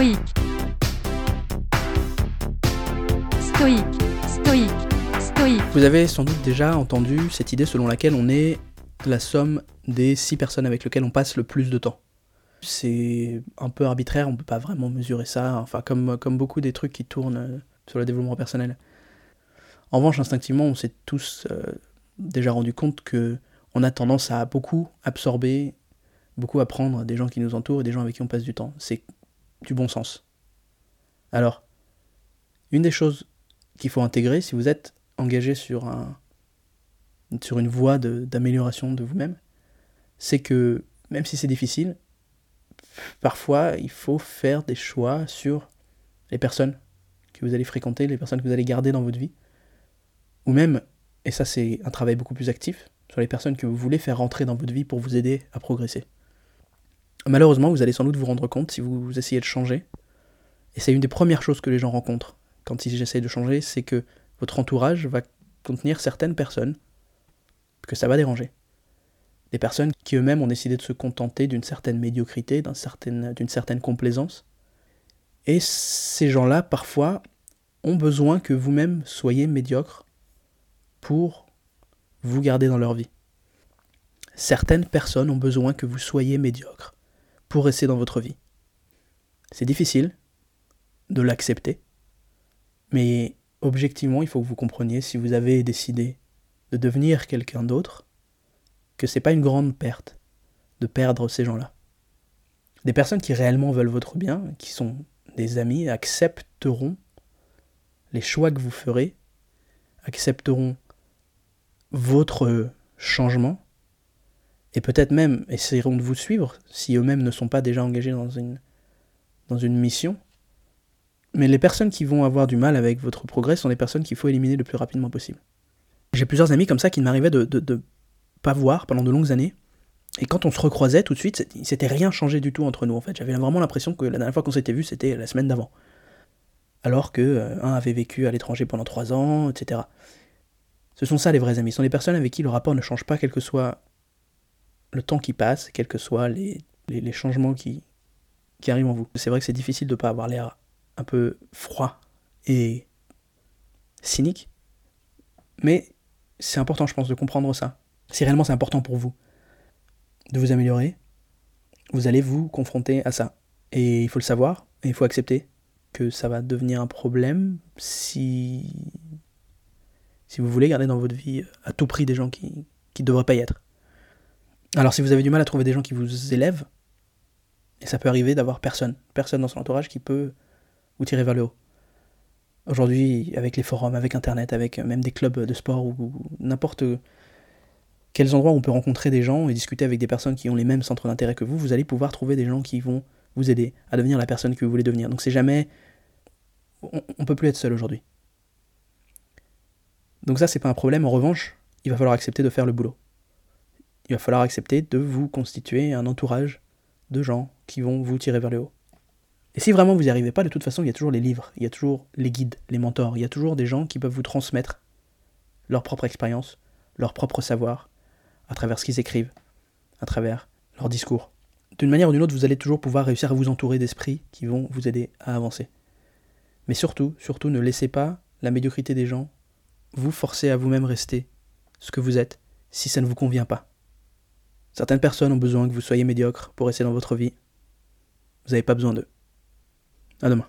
stoïque, stoïque, stoïque, stoïque. Vous avez sans doute déjà entendu cette idée selon laquelle on est la somme des six personnes avec lesquelles on passe le plus de temps. C'est un peu arbitraire, on peut pas vraiment mesurer ça, enfin comme, comme beaucoup des trucs qui tournent euh, sur le développement personnel. En revanche, instinctivement, on s'est tous euh, déjà rendu compte que on a tendance à beaucoup absorber, beaucoup apprendre des gens qui nous entourent et des gens avec qui on passe du temps. C'est du bon sens. Alors, une des choses qu'il faut intégrer si vous êtes engagé sur, un, sur une voie d'amélioration de, vous-même, c'est que même si c'est difficile, parfois il faut faire des choix sur les personnes que vous allez fréquenter, les personnes que vous allez garder dans votre vie, ou même, et ça c'est un travail beaucoup plus actif, sur les personnes que vous voulez faire rentrer dans votre vie pour vous aider à progresser. Malheureusement, vous allez sans doute vous rendre compte si vous essayez de changer, et c'est une des premières choses que les gens rencontrent quand ils essayent de changer, c'est que votre entourage va contenir certaines personnes que ça va déranger. Des personnes qui eux-mêmes ont décidé de se contenter d'une certaine médiocrité, d'une certaine, certaine complaisance. Et ces gens-là, parfois, ont besoin que vous-même soyez médiocre pour vous garder dans leur vie. Certaines personnes ont besoin que vous soyez médiocre pour rester dans votre vie. C'est difficile de l'accepter, mais objectivement, il faut que vous compreniez si vous avez décidé de devenir quelqu'un d'autre, que c'est pas une grande perte de perdre ces gens-là. Des personnes qui réellement veulent votre bien, qui sont des amis, accepteront les choix que vous ferez, accepteront votre changement, et peut-être même essaieront de vous suivre si eux-mêmes ne sont pas déjà engagés dans une, dans une mission. Mais les personnes qui vont avoir du mal avec votre progrès sont des personnes qu'il faut éliminer le plus rapidement possible. J'ai plusieurs amis comme ça qui m'arrivaient de, de, de pas voir pendant de longues années. Et quand on se recroisait tout de suite, il s'était rien changé du tout entre nous en fait. J'avais vraiment l'impression que la dernière fois qu'on s'était vu, c'était la semaine d'avant. Alors que euh, un avait vécu à l'étranger pendant trois ans, etc. Ce sont ça les vrais amis. Ce sont des personnes avec qui le rapport ne change pas, quel que soit le temps qui passe, quels que soient les, les, changements qui, qui arrivent en vous. C'est vrai que c'est difficile de ne pas avoir l'air un peu froid et cynique, mais c'est important, je pense, de comprendre ça. Si réellement c'est important pour vous de vous améliorer, vous allez vous confronter à ça. Et il faut le savoir, et il faut accepter que ça va devenir un problème si, si vous voulez garder dans votre vie à tout prix des gens qui ne devraient pas y être. Alors si vous avez du mal à trouver des gens qui vous élèvent, et ça peut arriver d'avoir personne, personne dans son entourage qui peut vous tirer vers le haut. Aujourd'hui, avec les forums, avec Internet, avec même des clubs de sport ou, n'importe quels endroits où on peut rencontrer des gens et discuter avec des personnes qui ont les mêmes centres d'intérêt que vous, vous allez pouvoir trouver des gens qui vont vous aider à devenir la personne que vous voulez devenir. Donc c'est jamais... On, ne peut plus être seul aujourd'hui. Donc ça, c'est pas un problème. En revanche, il va falloir accepter de faire le boulot il va falloir accepter de vous constituer un entourage de gens qui vont vous tirer vers le haut. Et si vraiment vous n'y arrivez pas, de toute façon, il y a toujours les livres, il y a toujours les guides, les mentors, il y a toujours des gens qui peuvent vous transmettre leur propre expérience, leur propre savoir, à travers ce qu'ils écrivent, à travers leur discours. D'une manière ou d'une autre, vous allez toujours pouvoir réussir à vous entourer d'esprits qui vont vous aider à avancer. Mais surtout, surtout, ne laissez pas la médiocrité des gens vous forcer à vous-même rester ce que vous êtes si ça ne vous convient pas. Certaines personnes ont besoin que vous soyez médiocre pour rester dans votre vie. Vous n'avez pas besoin d'eux. À demain.